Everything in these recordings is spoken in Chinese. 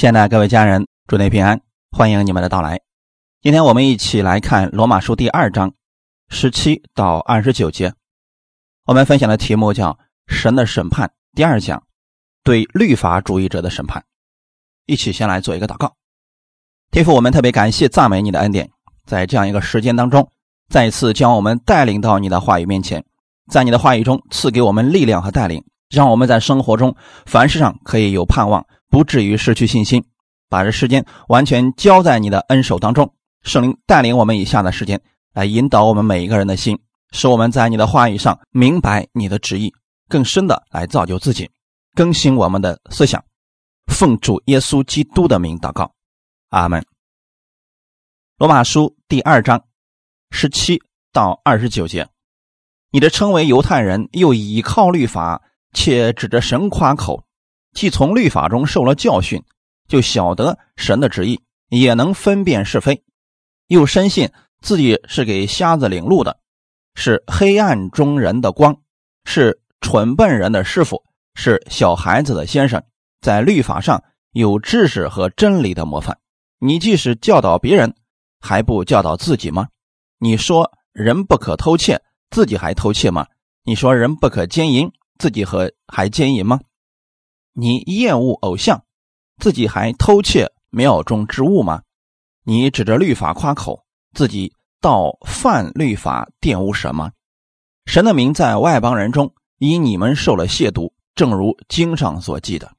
亲爱的各位家人，祝您平安，欢迎你们的到来。今天我们一起来看罗马书第二章十七到二十九节。我们分享的题目叫“神的审判”第二讲，对律法主义者的审判。一起先来做一个祷告。天父，我们特别感谢赞美你的恩典，在这样一个时间当中，再一次将我们带领到你的话语面前，在你的话语中赐给我们力量和带领，让我们在生活中凡事上可以有盼望。不至于失去信心，把这时间完全交在你的恩手当中。圣灵带领我们以下的时间，来引导我们每一个人的心，使我们在你的话语上明白你的旨意，更深的来造就自己，更新我们的思想。奉主耶稣基督的名祷告，阿门。罗马书第二章十七到二十九节，你的称为犹太人，又倚靠律法，且指着神夸口。既从律法中受了教训，就晓得神的旨意，也能分辨是非，又深信自己是给瞎子领路的，是黑暗中人的光，是蠢笨人的师傅，是小孩子的先生，在律法上有知识和真理的模范。你即使教导别人，还不教导自己吗？你说人不可偷窃，自己还偷窃吗？你说人不可奸淫，自己和还奸淫吗？你厌恶偶像，自己还偷窃庙中之物吗？你指着律法夸口，自己倒犯律法玷污什么？神的名在外邦人中因你们受了亵渎，正如经上所记的。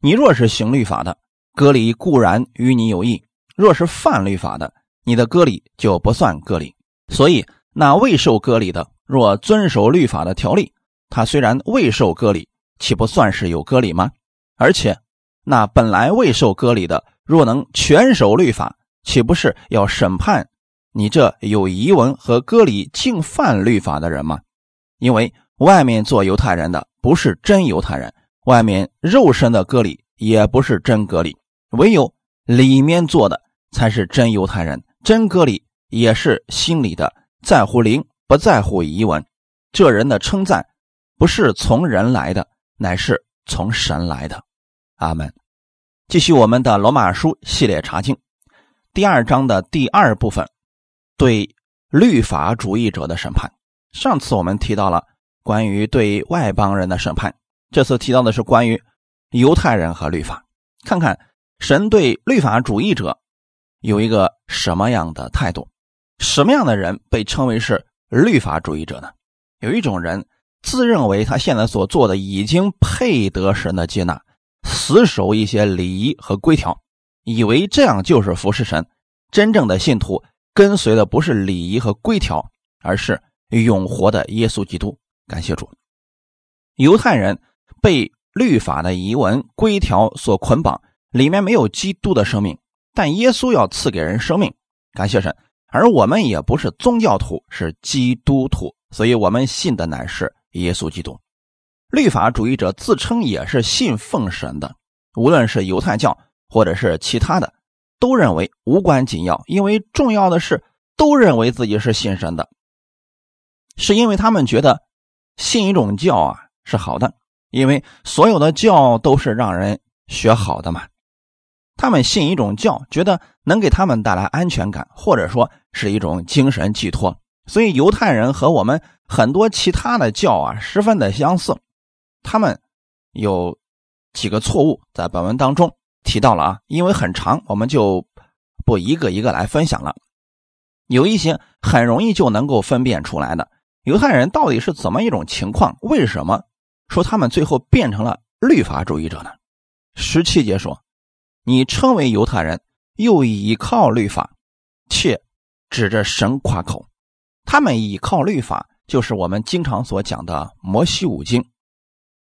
你若是行律法的，割礼固然与你有益；若是犯律法的，你的割礼就不算割礼。所以那未受割礼的，若遵守律法的条例，他虽然未受割礼。岂不算是有割礼吗？而且，那本来未受割礼的，若能全守律法，岂不是要审判你这有遗文和割礼竟犯律法的人吗？因为外面做犹太人的不是真犹太人，外面肉身的割礼也不是真割礼，唯有里面做的才是真犹太人。真割礼也是心里的，在乎灵，不在乎遗文。这人的称赞不是从人来的。乃是从神来的，阿门。继续我们的罗马书系列查经，第二章的第二部分，对律法主义者的审判。上次我们提到了关于对外邦人的审判，这次提到的是关于犹太人和律法。看看神对律法主义者有一个什么样的态度？什么样的人被称为是律法主义者呢？有一种人。自认为他现在所做的已经配得神的接纳，死守一些礼仪和规条，以为这样就是服侍神。真正的信徒跟随的不是礼仪和规条，而是永活的耶稣基督。感谢主。犹太人被律法的遗文规条所捆绑，里面没有基督的生命，但耶稣要赐给人生命。感谢神。而我们也不是宗教徒，是基督徒，所以我们信的乃是。耶稣基督，律法主义者自称也是信奉神的，无论是犹太教或者是其他的，都认为无关紧要，因为重要的是都认为自己是信神的，是因为他们觉得信一种教啊是好的，因为所有的教都是让人学好的嘛。他们信一种教，觉得能给他们带来安全感，或者说是一种精神寄托。所以犹太人和我们很多其他的教啊十分的相似，他们有几个错误在本文当中提到了啊，因为很长，我们就不一个一个来分享了。有一些很容易就能够分辨出来的犹太人到底是怎么一种情况？为什么说他们最后变成了律法主义者呢？十七节说：“你称为犹太人，又倚靠律法，且指着神夸口。”他们依靠律法，就是我们经常所讲的摩西五经。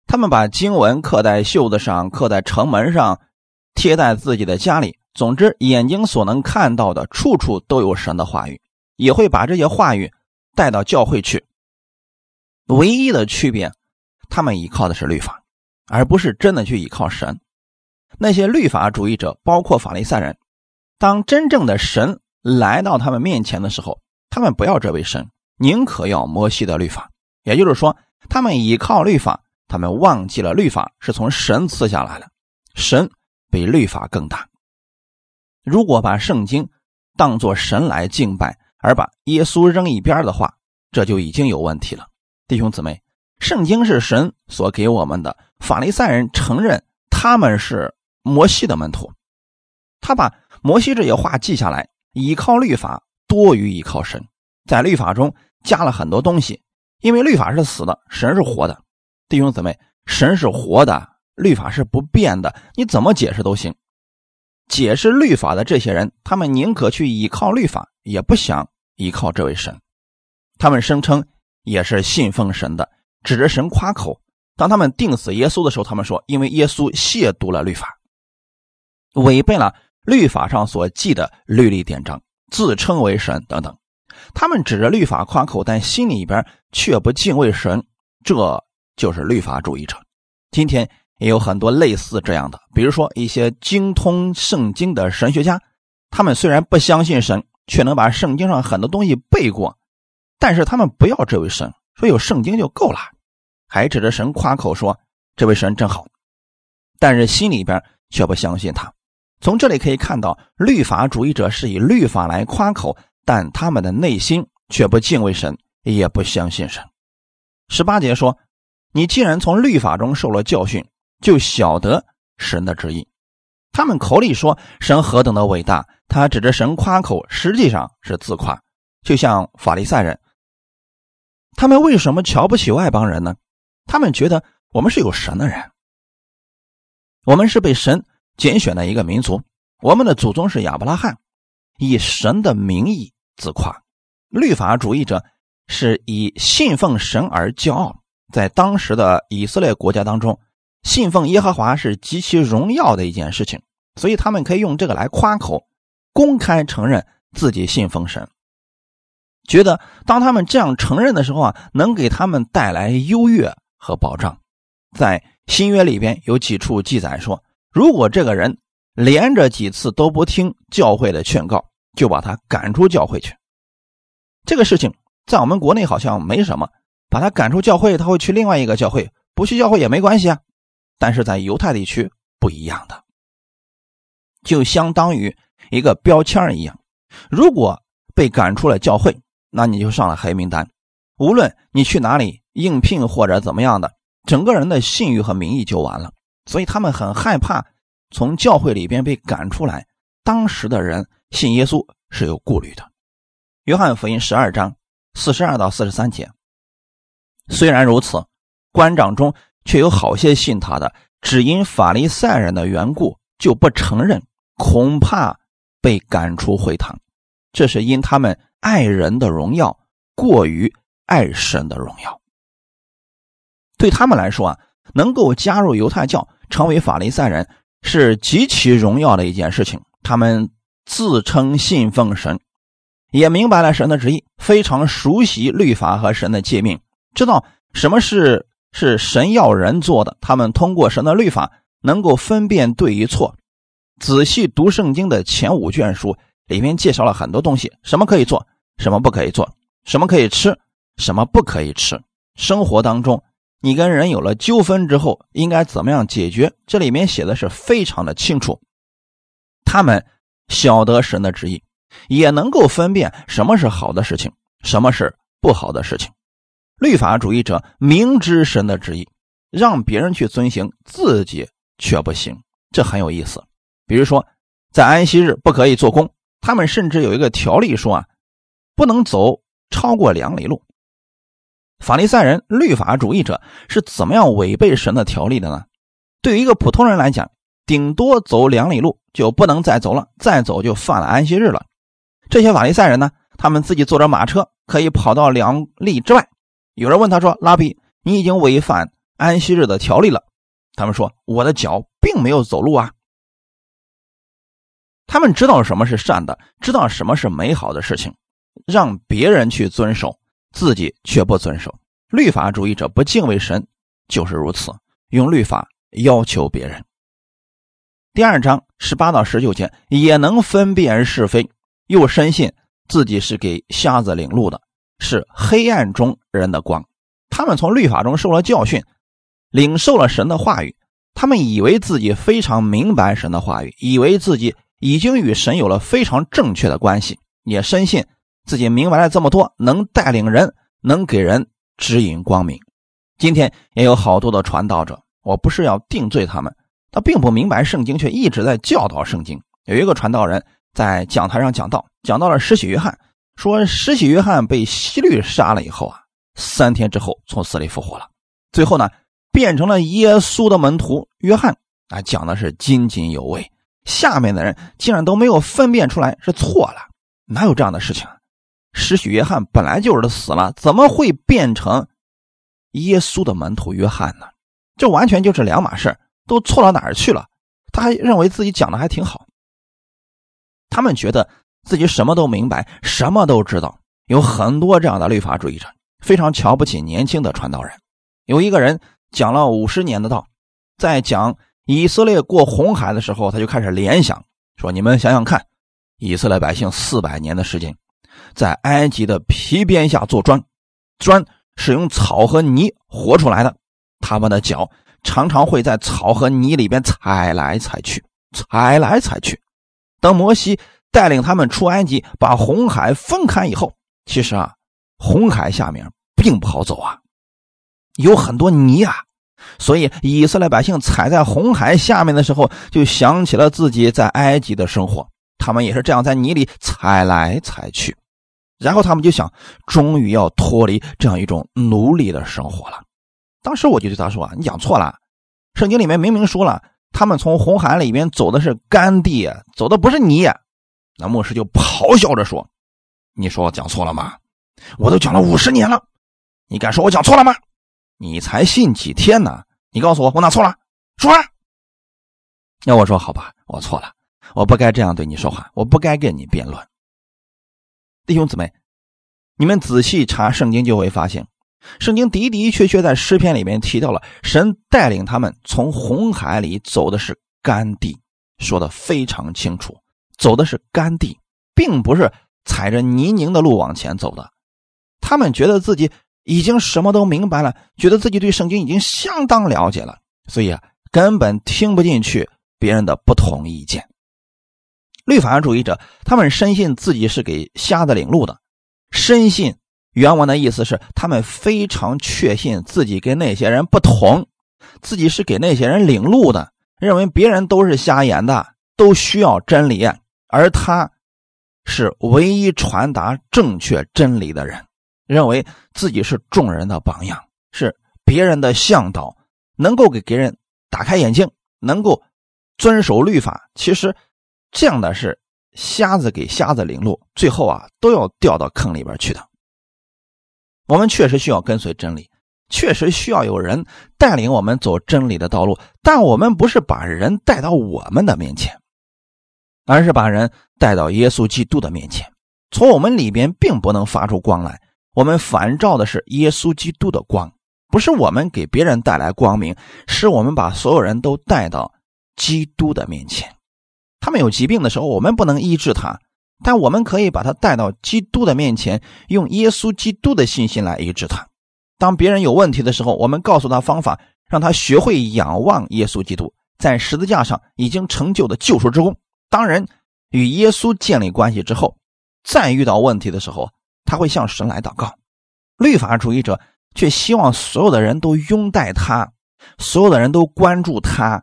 他们把经文刻在袖子上，刻在城门上，贴在自己的家里。总之，眼睛所能看到的，处处都有神的话语，也会把这些话语带到教会去。唯一的区别，他们依靠的是律法，而不是真的去依靠神。那些律法主义者，包括法利赛人，当真正的神来到他们面前的时候，他们不要这位神，宁可要摩西的律法。也就是说，他们依靠律法，他们忘记了律法是从神赐下来的。神比律法更大。如果把圣经当作神来敬拜，而把耶稣扔一边的话，这就已经有问题了。弟兄姊妹，圣经是神所给我们的。法利赛人承认他们是摩西的门徒，他把摩西这些话记下来，依靠律法多于依靠神，在律法中加了很多东西，因为律法是死的，神是活的。弟兄姊妹，神是活的，律法是不变的，你怎么解释都行。解释律法的这些人，他们宁可去依靠律法，也不想依靠这位神。他们声称也是信奉神的，指着神夸口。当他们定死耶稣的时候，他们说，因为耶稣亵渎了律法，违背了律法上所记的律例典章，自称为神等等。他们指着律法夸口，但心里边却不敬畏神，这就是律法主义者。今天。也有很多类似这样的，比如说一些精通圣经的神学家，他们虽然不相信神，却能把圣经上很多东西背过，但是他们不要这位神，说有圣经就够了，还指着神夸口说这位神真好，但是心里边却不相信他。从这里可以看到，律法主义者是以律法来夸口，但他们的内心却不敬畏神，也不相信神。十八节说：“你既然从律法中受了教训。”就晓得神的旨意。他们口里说神何等的伟大，他指着神夸口，实际上是自夸。就像法利赛人，他们为什么瞧不起外邦人呢？他们觉得我们是有神的人，我们是被神拣选的一个民族，我们的祖宗是亚伯拉罕，以神的名义自夸。律法主义者是以信奉神而骄傲，在当时的以色列国家当中。信奉耶和华是极其荣耀的一件事情，所以他们可以用这个来夸口，公开承认自己信奉神，觉得当他们这样承认的时候啊，能给他们带来优越和保障。在新约里边有几处记载说，如果这个人连着几次都不听教会的劝告，就把他赶出教会去。这个事情在我们国内好像没什么，把他赶出教会，他会去另外一个教会，不去教会也没关系啊。但是在犹太地区不一样的，就相当于一个标签一样。如果被赶出了教会，那你就上了黑名单。无论你去哪里应聘或者怎么样的，整个人的信誉和名义就完了。所以他们很害怕从教会里边被赶出来。当时的人信耶稣是有顾虑的。约翰福音十二章四十二到四十三节。虽然如此，官长中。却有好些信他的，只因法利赛人的缘故，就不承认，恐怕被赶出会堂。这是因他们爱人的荣耀过于爱神的荣耀。对他们来说啊，能够加入犹太教，成为法利赛人，是极其荣耀的一件事情。他们自称信奉神，也明白了神的旨意，非常熟悉律法和神的诫命，知道什么是。是神要人做的，他们通过神的律法能够分辨对与错。仔细读圣经的前五卷书，里面介绍了很多东西：什么可以做，什么不可以做；什么可以吃，什么不可以吃。生活当中，你跟人有了纠纷之后，应该怎么样解决？这里面写的是非常的清楚。他们晓得神的旨意，也能够分辨什么是好的事情，什么是不好的事情。律法主义者明知神的旨意，让别人去遵行，自己却不行，这很有意思。比如说，在安息日不可以做工，他们甚至有一个条例说啊，不能走超过两里路。法利赛人、律法主义者是怎么样违背神的条例的呢？对于一个普通人来讲，顶多走两里路就不能再走了，再走就犯了安息日了。这些法利赛人呢，他们自己坐着马车，可以跑到两里之外。有人问他说：“拉比，你已经违反安息日的条例了。”他们说：“我的脚并没有走路啊。”他们知道什么是善的，知道什么是美好的事情，让别人去遵守，自己却不遵守。律法主义者不敬畏神，就是如此，用律法要求别人。第二章十八到十九节也能分辨是非，又深信自己是给瞎子领路的。是黑暗中人的光，他们从律法中受了教训，领受了神的话语，他们以为自己非常明白神的话语，以为自己已经与神有了非常正确的关系，也深信自己明白了这么多，能带领人，能给人指引光明。今天也有好多的传道者，我不是要定罪他们，他并不明白圣经，却一直在教导圣经。有一个传道人在讲台上讲道，讲到了施洗约翰，说施洗约翰被希律杀了以后啊，三天之后从死里复活了，最后呢。变成了耶稣的门徒约翰啊，讲的是津津有味。下面的人竟然都没有分辨出来是错了，哪有这样的事情？施许约翰本来就是死了，怎么会变成耶稣的门徒约翰呢？这完全就是两码事都错到哪儿去了？他还认为自己讲的还挺好。他们觉得自己什么都明白，什么都知道。有很多这样的律法主义者，非常瞧不起年轻的传道人。有一个人。讲了五十年的道，在讲以色列过红海的时候，他就开始联想，说：“你们想想看，以色列百姓四百年的时间，在埃及的皮鞭下做砖，砖是用草和泥活出来的，他们的脚常常会在草和泥里边踩来踩去，踩来踩去。等摩西带领他们出埃及，把红海分开以后，其实啊，红海下面并不好走啊。”有很多泥啊，所以以色列百姓踩在红海下面的时候，就想起了自己在埃及的生活。他们也是这样在泥里踩来踩去，然后他们就想，终于要脱离这样一种奴隶的生活了。当时我就对他说：“啊，你讲错了，圣经里面明明说了，他们从红海里面走的是干地，走的不是泥。”那牧师就咆哮着说：“你说我讲错了吗？我都讲了五十年了，你敢说我讲错了吗？”你才信几天呢？你告诉我，我哪错了？说。那我说好吧，我错了，我不该这样对你说话，我不该跟你辩论。弟兄姊妹，你们仔细查圣经就会发现，圣经的的确确在诗篇里面提到了神带领他们从红海里走的是干地，说的非常清楚，走的是干地，并不是踩着泥泞的路往前走的。他们觉得自己。已经什么都明白了，觉得自己对圣经已经相当了解了，所以啊，根本听不进去别人的不同意见。律法主义者他们深信自己是给瞎子领路的，深信原文的意思是他们非常确信自己跟那些人不同，自己是给那些人领路的，认为别人都是瞎眼的，都需要真理，而他是唯一传达正确真理的人。认为自己是众人的榜样，是别人的向导，能够给别人打开眼睛，能够遵守律法。其实这样的是瞎子给瞎子领路，最后啊都要掉到坑里边去的。我们确实需要跟随真理，确实需要有人带领我们走真理的道路，但我们不是把人带到我们的面前，而是把人带到耶稣基督的面前。从我们里边并不能发出光来。我们反照的是耶稣基督的光，不是我们给别人带来光明，是我们把所有人都带到基督的面前。他们有疾病的时候，我们不能医治他，但我们可以把他带到基督的面前，用耶稣基督的信心来医治他。当别人有问题的时候，我们告诉他方法，让他学会仰望耶稣基督在十字架上已经成就的救赎之功。当人与耶稣建立关系之后，再遇到问题的时候。他会向神来祷告，律法主义者却希望所有的人都拥戴他，所有的人都关注他。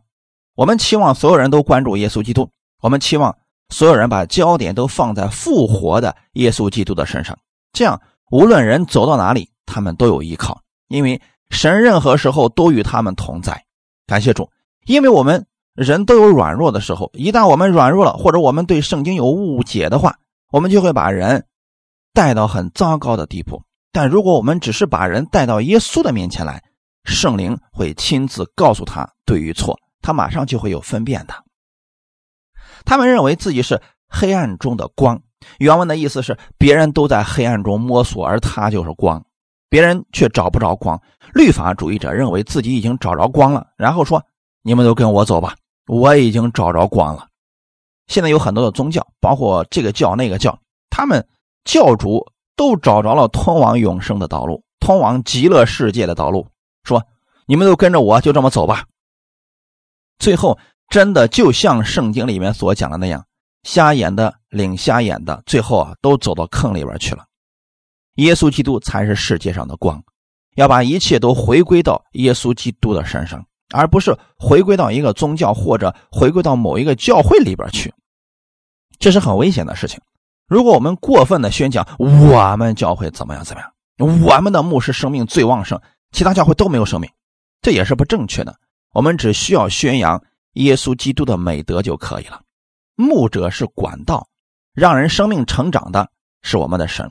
我们期望所有人都关注耶稣基督，我们期望所有人把焦点都放在复活的耶稣基督的身上。这样，无论人走到哪里，他们都有依靠，因为神任何时候都与他们同在。感谢主，因为我们人都有软弱的时候，一旦我们软弱了，或者我们对圣经有误解的话，我们就会把人。带到很糟糕的地步，但如果我们只是把人带到耶稣的面前来，圣灵会亲自告诉他对与错，他马上就会有分辨的。他们认为自己是黑暗中的光，原文的意思是别人都在黑暗中摸索，而他就是光，别人却找不着光。律法主义者认为自己已经找着光了，然后说：“你们都跟我走吧，我已经找着光了。”现在有很多的宗教，包括这个教那个教，他们。教主都找着了通往永生的道路，通往极乐世界的道路。说：“你们都跟着我，就这么走吧。”最后真的就像圣经里面所讲的那样，瞎眼的领瞎眼的，最后啊都走到坑里边去了。耶稣基督才是世界上的光，要把一切都回归到耶稣基督的身上，而不是回归到一个宗教或者回归到某一个教会里边去。这是很危险的事情。如果我们过分的宣讲我们教会怎么样怎么样，我们的牧师生命最旺盛，其他教会都没有生命，这也是不正确的。我们只需要宣扬耶稣基督的美德就可以了。牧者是管道，让人生命成长的是我们的神。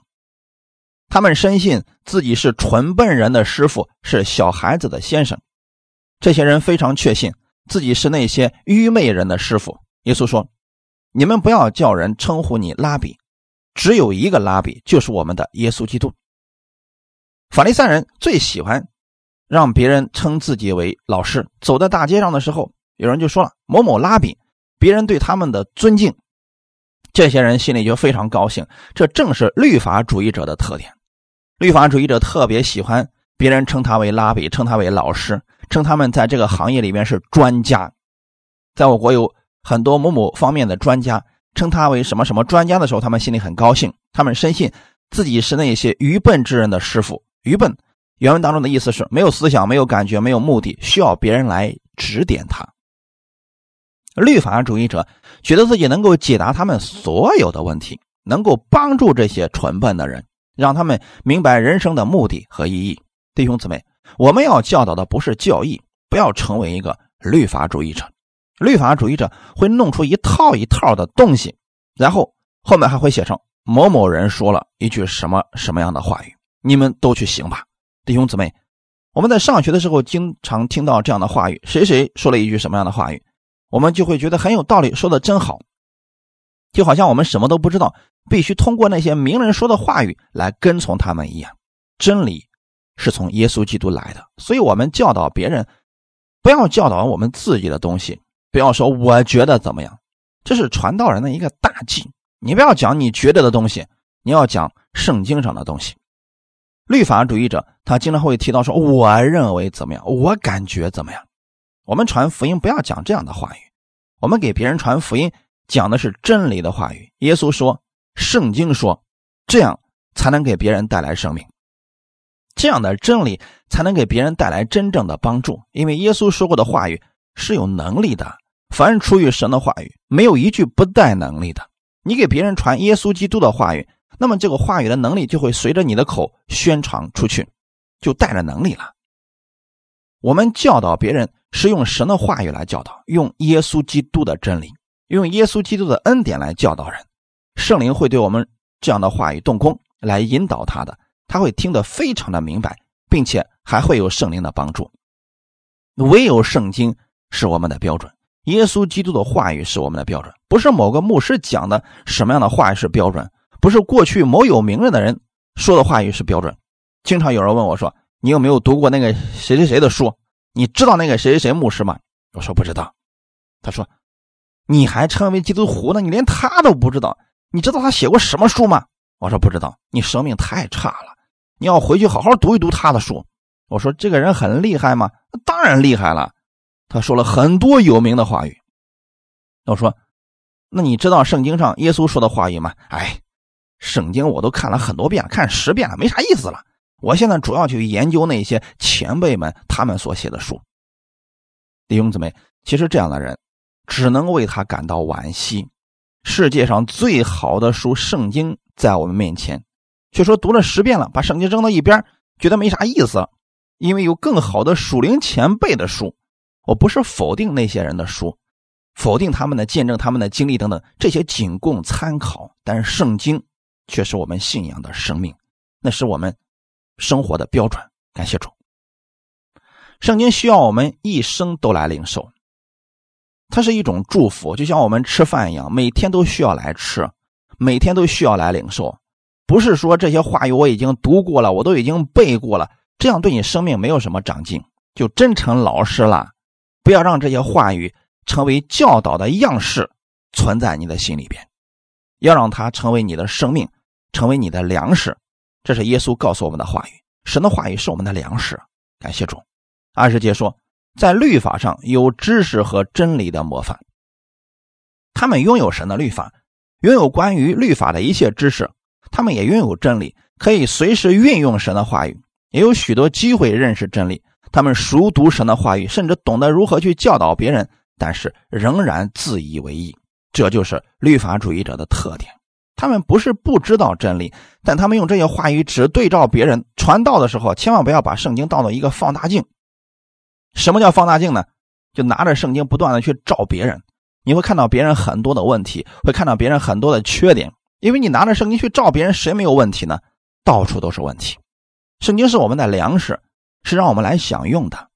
他们深信自己是纯笨人的师傅，是小孩子的先生。这些人非常确信自己是那些愚昧人的师傅。耶稣说：“你们不要叫人称呼你拉比，只有一个拉比，就是我们的耶稣基督。”法利赛人最喜欢让别人称自己为老师。走在大街上的时候，有人就说了“某某拉比”，别人对他们的尊敬，这些人心里就非常高兴。这正是律法主义者的特点。律法主义者特别喜欢别人称他为拉比，称他为老师，称他们在这个行业里面是专家。在我国有很多某某方面的专家，称他为什么什么专家的时候，他们心里很高兴。他们深信自己是那些愚笨之人的师傅。愚笨，原文当中的意思是没有思想、没有感觉、没有目的，需要别人来指点他。律法主义者觉得自己能够解答他们所有的问题，能够帮助这些蠢笨的人。让他们明白人生的目的和意义，弟兄姊妹，我们要教导的不是教义，不要成为一个律法主义者。律法主义者会弄出一套一套的东西，然后后面还会写成某某人说了一句什么什么样的话语，你们都去行吧，弟兄姊妹。我们在上学的时候经常听到这样的话语，谁谁说了一句什么样的话语，我们就会觉得很有道理，说的真好，就好像我们什么都不知道。必须通过那些名人说的话语来跟从他们一样，真理是从耶稣基督来的，所以我们教导别人，不要教导我们自己的东西，不要说我觉得怎么样，这是传道人的一个大忌。你不要讲你觉得的东西，你要讲圣经上的东西。律法主义者他经常会提到说，我认为怎么样，我感觉怎么样。我们传福音不要讲这样的话语，我们给别人传福音讲的是真理的话语。耶稣说。圣经说，这样才能给别人带来生命，这样的真理才能给别人带来真正的帮助。因为耶稣说过的话语是有能力的，凡是出于神的话语，没有一句不带能力的。你给别人传耶稣基督的话语，那么这个话语的能力就会随着你的口宣传出去，就带着能力了。我们教导别人是用神的话语来教导，用耶稣基督的真理，用耶稣基督的恩典来教导人。圣灵会对我们这样的话语动工，来引导他的，他会听得非常的明白，并且还会有圣灵的帮助。唯有圣经是我们的标准，耶稣基督的话语是我们的标准，不是某个牧师讲的什么样的话语是标准，不是过去某有名人的人说的话语是标准。经常有人问我说：“你有没有读过那个谁谁谁的书？你知道那个谁谁谁牧师吗？”我说不知道。他说：“你还称为基督徒呢？你连他都不知道。”你知道他写过什么书吗？我说不知道。你生命太差了，你要回去好好读一读他的书。我说这个人很厉害吗？当然厉害了。他说了很多有名的话语。我说，那你知道圣经上耶稣说的话语吗？哎，圣经我都看了很多遍了，看十遍了，没啥意思了。我现在主要去研究那些前辈们他们所写的书。弟兄姊妹，其实这样的人只能为他感到惋惜。世界上最好的书《圣经》在我们面前，却说读了十遍了，把圣经扔到一边，觉得没啥意思。因为有更好的属灵前辈的书，我不是否定那些人的书，否定他们的见证、他们的经历等等，这些仅供参考。但是圣经却是我们信仰的生命，那是我们生活的标准。感谢主，圣经需要我们一生都来领受。它是一种祝福，就像我们吃饭一样，每天都需要来吃，每天都需要来领受。不是说这些话语我已经读过了，我都已经背过了，这样对你生命没有什么长进，就真成老师了。不要让这些话语成为教导的样式存在你的心里边，要让它成为你的生命，成为你的粮食。这是耶稣告诉我们的话语，神的话语是我们的粮食。感谢主。二十节说。在律法上有知识和真理的模范。他们拥有神的律法，拥有关于律法的一切知识，他们也拥有真理，可以随时运用神的话语，也有许多机会认识真理。他们熟读神的话语，甚至懂得如何去教导别人，但是仍然自以为意。这就是律法主义者的特点。他们不是不知道真理，但他们用这些话语只对照别人传道的时候，千万不要把圣经当做一个放大镜。什么叫放大镜呢？就拿着圣经不断的去照别人，你会看到别人很多的问题，会看到别人很多的缺点。因为你拿着圣经去照别人，谁没有问题呢？到处都是问题。圣经是我们的粮食，是让我们来享用的，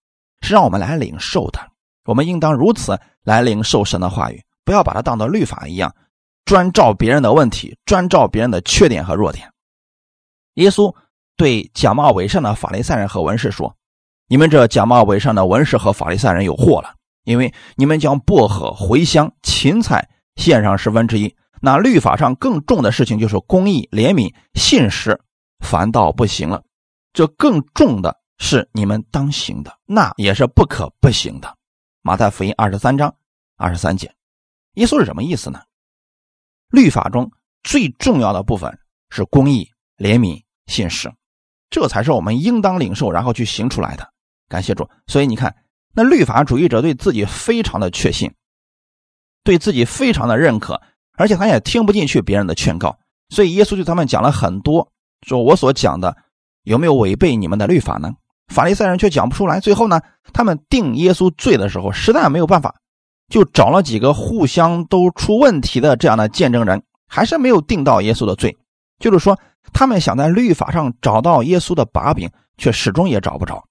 是让我们来领受的。我们应当如此来领受神的话语，不要把它当做律法一样。专照别人的问题，专照别人的缺点和弱点。耶稣对假冒伪善的法利赛人和文士说：“你们这假冒伪善的文士和法利赛人有祸了，因为你们将薄荷、茴香、芹菜献上十分之一，那律法上更重的事情就是公义、怜悯、信实，反倒不行了。这更重的是你们当行的，那也是不可不行的。”马太福音二十三章二十三节，耶稣是什么意思呢？律法中最重要的部分是公义、怜悯、信实，这才是我们应当领受，然后去行出来的。感谢主。所以你看，那律法主义者对自己非常的确信，对自己非常的认可，而且他也听不进去别人的劝告。所以耶稣对他们讲了很多，说我所讲的有没有违背你们的律法呢？法利赛人却讲不出来。最后呢，他们定耶稣罪的时候，实在没有办法。就找了几个互相都出问题的这样的见证人，还是没有定到耶稣的罪。就是说，他们想在律法上找到耶稣的把柄，却始终也找不着。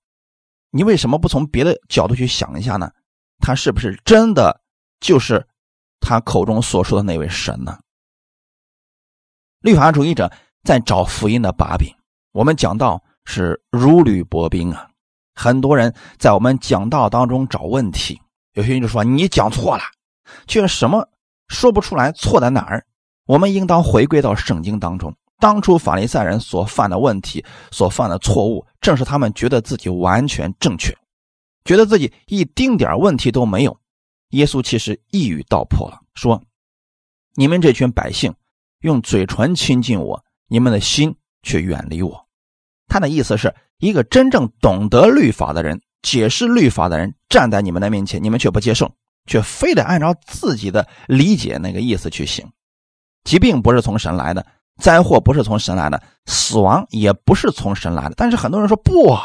你为什么不从别的角度去想一下呢？他是不是真的就是他口中所说的那位神呢？律法主义者在找福音的把柄，我们讲到是如履薄冰啊。很多人在我们讲道当中找问题。有些人就说你讲错了，却什么说不出来错在哪儿。我们应当回归到圣经当中。当初法利赛人所犯的问题、所犯的错误，正是他们觉得自己完全正确，觉得自己一丁点问题都没有。耶稣其实一语道破了，说：“你们这群百姓用嘴唇亲近我，你们的心却远离我。”他的意思是一个真正懂得律法的人。解释律法的人站在你们的面前，你们却不接受，却非得按照自己的理解那个意思去行。疾病不是从神来的，灾祸不是从神来的，死亡也不是从神来的。但是很多人说不，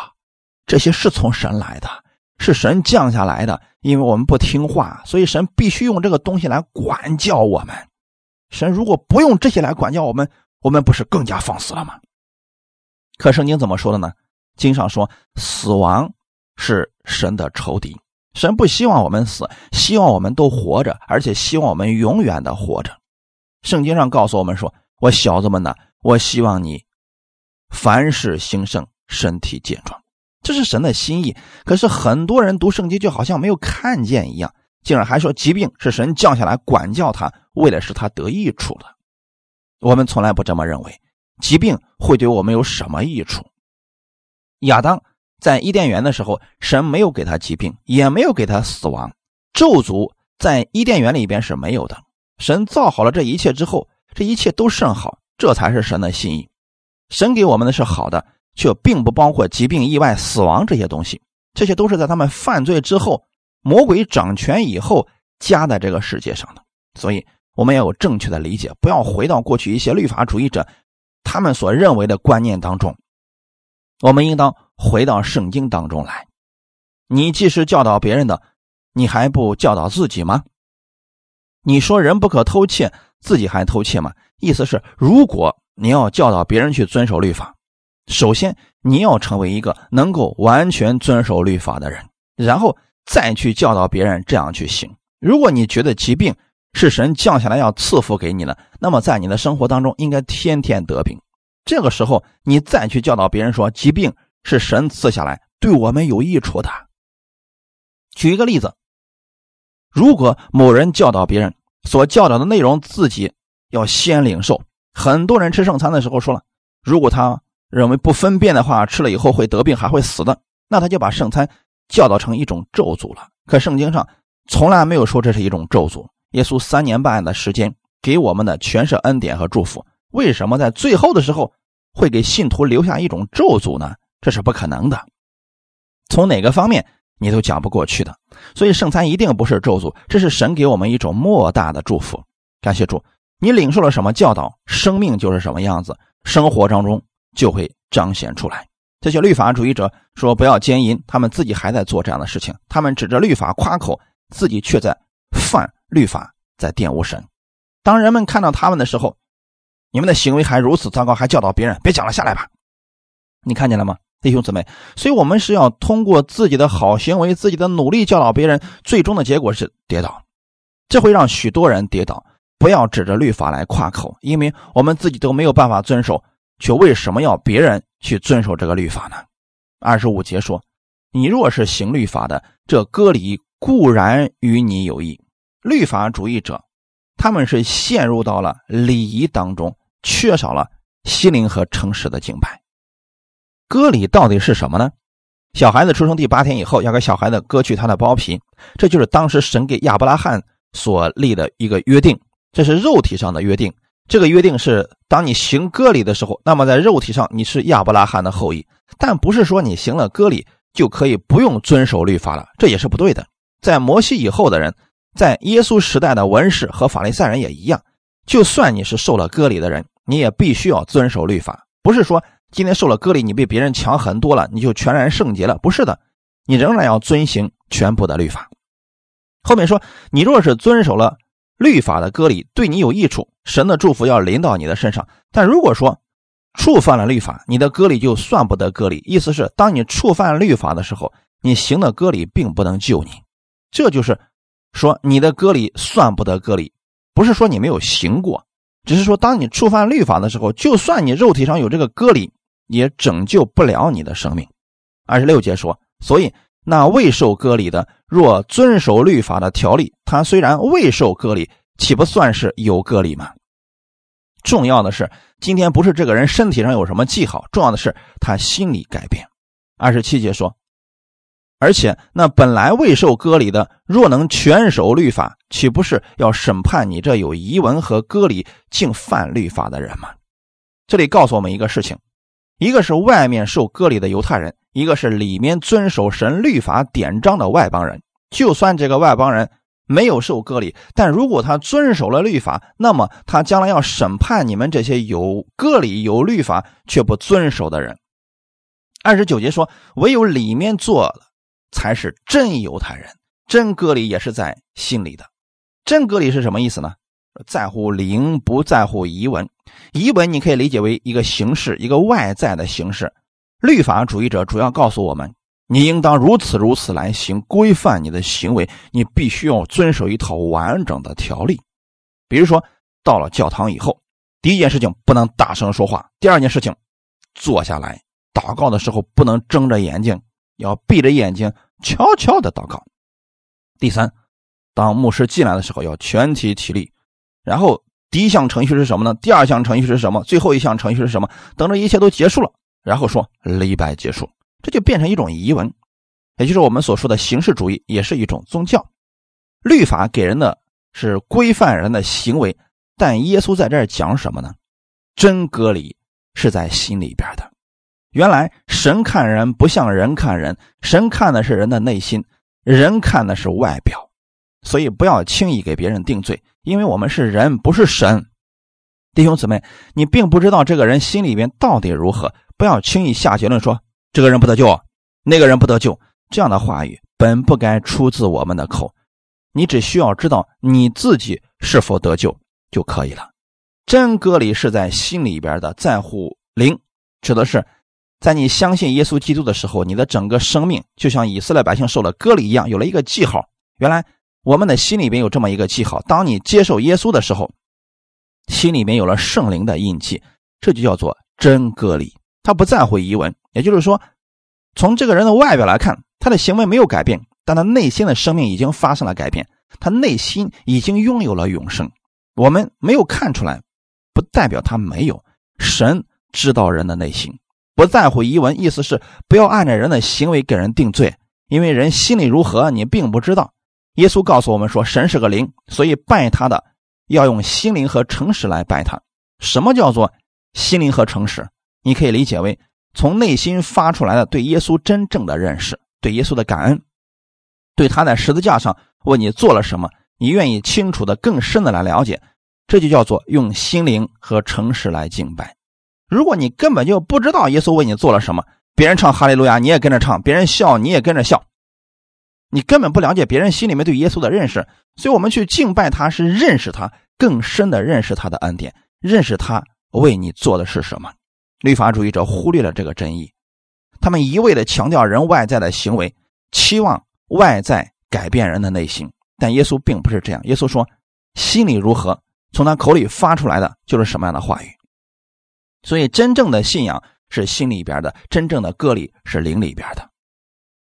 这些是从神来的，是神降下来的。因为我们不听话，所以神必须用这个东西来管教我们。神如果不用这些来管教我们，我们不是更加放肆了吗？可圣经怎么说的呢？经上说死亡。是神的仇敌，神不希望我们死，希望我们都活着，而且希望我们永远的活着。圣经上告诉我们说：“我小子们呢，我希望你凡事兴盛，身体健壮。”这是神的心意。可是很多人读圣经就好像没有看见一样，竟然还说疾病是神降下来管教他，为的是他得益处的。我们从来不这么认为，疾病会对我们有什么益处？亚当。在伊甸园的时候，神没有给他疾病，也没有给他死亡。咒诅在伊甸园里边是没有的。神造好了这一切之后，这一切都甚好，这才是神的心意。神给我们的是好的，却并不包括疾病、意外、死亡这些东西。这些都是在他们犯罪之后，魔鬼掌权以后加在这个世界上的。所以，我们要有正确的理解，不要回到过去一些律法主义者他们所认为的观念当中。我们应当。回到圣经当中来，你既是教导别人的，你还不教导自己吗？你说人不可偷窃，自己还偷窃吗？意思是，如果你要教导别人去遵守律法，首先你要成为一个能够完全遵守律法的人，然后再去教导别人这样去行。如果你觉得疾病是神降下来要赐福给你的，那么在你的生活当中应该天天得病。这个时候，你再去教导别人说疾病。是神赐下来对我们有益处的。举一个例子，如果某人教导别人所教导的内容，自己要先领受。很多人吃圣餐的时候说了，如果他认为不分辨的话，吃了以后会得病，还会死的，那他就把圣餐教导成一种咒诅了。可圣经上从来没有说这是一种咒诅。耶稣三年半的时间给我们的全是恩典和祝福，为什么在最后的时候会给信徒留下一种咒诅呢？这是不可能的，从哪个方面你都讲不过去的。所以圣餐一定不是咒诅，这是神给我们一种莫大的祝福。感谢主，你领受了什么教导，生命就是什么样子，生活当中就会彰显出来。这些律法主义者说不要奸淫，他们自己还在做这样的事情，他们指着律法夸口，自己却在犯律法，在玷污神。当人们看到他们的时候，你们的行为还如此糟糕，还教导别人别讲了，下来吧。你看见了吗，弟兄姊妹？所以，我们是要通过自己的好行为、自己的努力教导别人，最终的结果是跌倒，这会让许多人跌倒。不要指着律法来夸口，因为我们自己都没有办法遵守，却为什么要别人去遵守这个律法呢？二十五节说：“你若是行律法的，这割礼固然与你有益。”律法主义者，他们是陷入到了礼仪当中，缺少了心灵和诚实的敬拜。割礼到底是什么呢？小孩子出生第八天以后，要给小孩子割去他的包皮，这就是当时神给亚伯拉罕所立的一个约定，这是肉体上的约定。这个约定是，当你行割礼的时候，那么在肉体上你是亚伯拉罕的后裔，但不是说你行了割礼就可以不用遵守律法了，这也是不对的。在摩西以后的人，在耶稣时代的文士和法利赛人也一样，就算你是受了割礼的人，你也必须要遵守律法，不是说。今天受了割礼，你比别人强很多了，你就全然圣洁了？不是的，你仍然要遵行全部的律法。后面说，你若是遵守了律法的割礼，对你有益处，神的祝福要临到你的身上。但如果说触犯了律法，你的割礼就算不得割礼。意思是，当你触犯律法的时候，你行的割礼并不能救你。这就是说，你的割礼算不得割礼，不是说你没有行过，只是说当你触犯律法的时候，就算你肉体上有这个割礼。也拯救不了你的生命。二十六节说，所以那未受割礼的，若遵守律法的条例，他虽然未受割礼，岂不算是有割礼吗？重要的是，今天不是这个人身体上有什么记号，重要的是他心里改变。二十七节说，而且那本来未受割礼的，若能全守律法，岂不是要审判你这有遗文和割礼竟犯律法的人吗？这里告诉我们一个事情。一个是外面受割礼的犹太人，一个是里面遵守神律法典章的外邦人。就算这个外邦人没有受割礼，但如果他遵守了律法，那么他将来要审判你们这些有割礼、有律法却不遵守的人。二十九节说：“唯有里面做了，才是真犹太人。真割礼也是在心里的。真割礼是什么意思呢？”在乎灵，不在乎仪文。仪文你可以理解为一个形式，一个外在的形式。律法主义者主要告诉我们，你应当如此如此来行，规范你的行为。你必须要遵守一套完整的条例。比如说，到了教堂以后，第一件事情不能大声说话；第二件事情，坐下来祷告的时候不能睁着眼睛，要闭着眼睛悄悄的祷告。第三，当牧师进来的时候，要全体起立。然后第一项程序是什么呢？第二项程序是什么？最后一项程序是什么？等这一切都结束了，然后说礼拜结束，这就变成一种仪文，也就是我们所说的形式主义，也是一种宗教。律法给人的是规范人的行为，但耶稣在这儿讲什么呢？真隔离是在心里边的。原来神看人不像人看人，神看的是人的内心，人看的是外表，所以不要轻易给别人定罪。因为我们是人，不是神，弟兄姊妹，你并不知道这个人心里边到底如何，不要轻易下结论说这个人不得救，那个人不得救。这样的话语本不该出自我们的口，你只需要知道你自己是否得救就可以了。真割礼是在心里边的，在乎灵，指的是在你相信耶稣基督的时候，你的整个生命就像以色列百姓受了割礼一样，有了一个记号。原来。我们的心里边有这么一个记号：当你接受耶稣的时候，心里面有了圣灵的印记，这就叫做真割礼。他不在乎疑问，也就是说，从这个人的外表来看，他的行为没有改变，但他内心的生命已经发生了改变，他内心已经拥有了永生。我们没有看出来，不代表他没有。神知道人的内心，不在乎疑问，意思是不要按照人的行为给人定罪。因为人心里如何，你并不知道。耶稣告诉我们说，神是个灵，所以拜他的要用心灵和诚实来拜他。什么叫做心灵和诚实？你可以理解为从内心发出来的对耶稣真正的认识，对耶稣的感恩，对他在十字架上为你做了什么，你愿意清楚的、更深的来了解，这就叫做用心灵和诚实来敬拜。如果你根本就不知道耶稣为你做了什么，别人唱哈利路亚，你也跟着唱；别人笑，你也跟着笑。你根本不了解别人心里面对耶稣的认识，所以我们去敬拜他是认识他，更深的认识他的恩典，认识他为你做的是什么。律法主义者忽略了这个真意，他们一味的强调人外在的行为，期望外在改变人的内心。但耶稣并不是这样，耶稣说：“心里如何，从他口里发出来的就是什么样的话语。”所以，真正的信仰是心里边的，真正的割礼是灵里边的。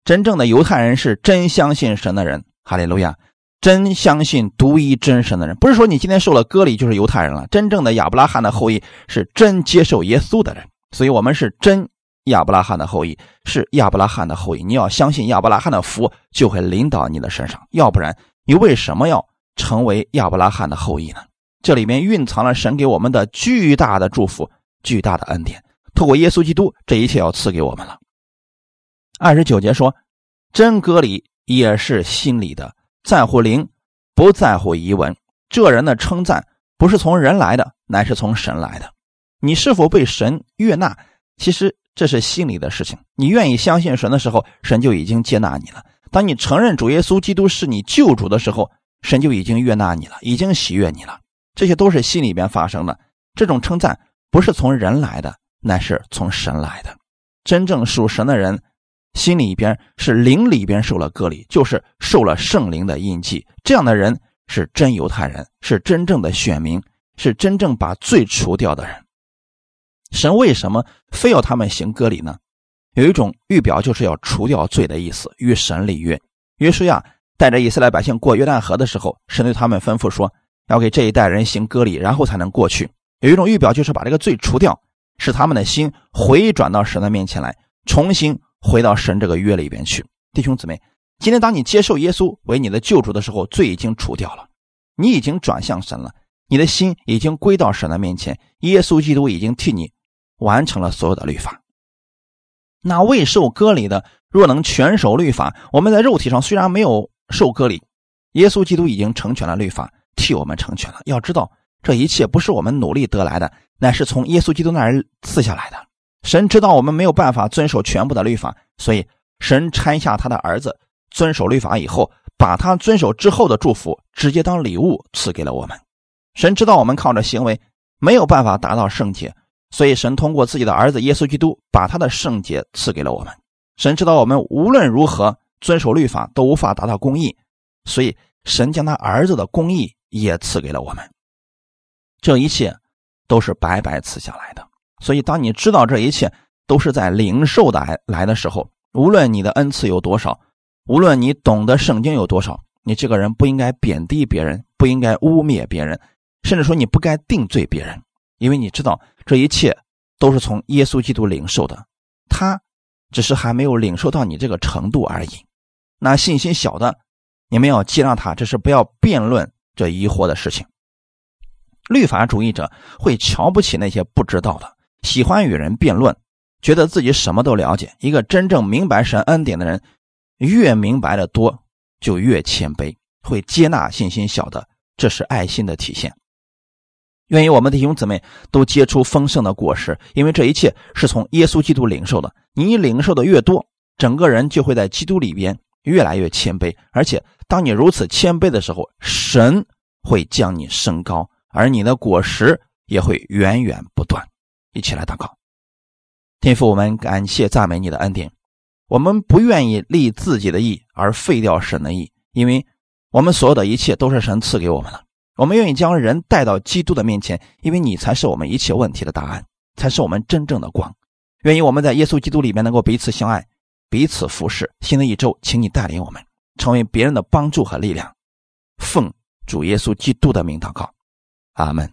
真正的犹太人是真相信神的人，哈利路亚！真相信独一真神的人，不是说你今天受了割礼就是犹太人了。真正的亚伯拉罕的后裔是真接受耶稣的人，所以我们是真亚伯拉罕的后裔，是亚伯拉罕的后裔。你要相信亚伯拉罕的福就会临到你的身上，要不然你为什么要成为亚伯拉罕的后裔呢？这里面蕴藏了神给我们的巨大的祝福、巨大的恩典。透过耶稣基督，这一切要赐给我们了。二十九节说，真割礼也是心里的，在乎灵，不在乎遗文。这人的称赞不是从人来的，乃是从神来的。你是否被神悦纳，其实这是心里的事情。你愿意相信神的时候，神就已经接纳你了。当你承认主耶稣基督是你救主的时候，神就已经悦纳你了，已经喜悦你了。这些都是心里边发生的。这种称赞不是从人来的，乃是从神来的。真正属神的人。心里边是灵里边受了割礼，就是受了圣灵的印记。这样的人是真犹太人，是真正的选民，是真正把罪除掉的人。神为什么非要他们行割礼呢？有一种预表，就是要除掉罪的意思，与神立约。约书亚带着以色列百姓过约旦河的时候，神对他们吩咐说，要给这一代人行割礼，然后才能过去。有一种预表，就是把这个罪除掉，使他们的心回转到神的面前来，重新。回到神这个约里边去，弟兄姊妹，今天当你接受耶稣为你的救主的时候，罪已经除掉了，你已经转向神了，你的心已经归到神的面前，耶稣基督已经替你完成了所有的律法。那未受割礼的，若能全守律法，我们在肉体上虽然没有受割礼，耶稣基督已经成全了律法，替我们成全了。要知道，这一切不是我们努力得来的，乃是从耶稣基督那儿赐下来的。神知道我们没有办法遵守全部的律法，所以神拆下他的儿子遵守律法以后，把他遵守之后的祝福直接当礼物赐给了我们。神知道我们靠着行为没有办法达到圣洁，所以神通过自己的儿子耶稣基督把他的圣洁赐给了我们。神知道我们无论如何遵守律法都无法达到公义，所以神将他儿子的公义也赐给了我们。这一切都是白白赐下来的。所以，当你知道这一切都是在领受的来的时候，无论你的恩赐有多少，无论你懂得圣经有多少，你这个人不应该贬低别人，不应该污蔑别人，甚至说你不该定罪别人，因为你知道这一切都是从耶稣基督领受的，他只是还没有领受到你这个程度而已。那信心小的，你们要接纳他，这是不要辩论这疑惑的事情。律法主义者会瞧不起那些不知道的。喜欢与人辩论，觉得自己什么都了解。一个真正明白神恩典的人，越明白的多，就越谦卑，会接纳信心小的，这是爱心的体现。愿意我们的弟兄姊妹都结出丰盛的果实，因为这一切是从耶稣基督领受的。你领受的越多，整个人就会在基督里边越来越谦卑。而且，当你如此谦卑的时候，神会将你升高，而你的果实也会源源不断。一起来祷告，天父，我们感谢赞美你的恩典。我们不愿意立自己的义而废掉神的义，因为我们所有的一切都是神赐给我们的。我们愿意将人带到基督的面前，因为你才是我们一切问题的答案，才是我们真正的光。愿意我们在耶稣基督里面能够彼此相爱，彼此服侍。新的一周，请你带领我们成为别人的帮助和力量。奉主耶稣基督的名祷告，阿门。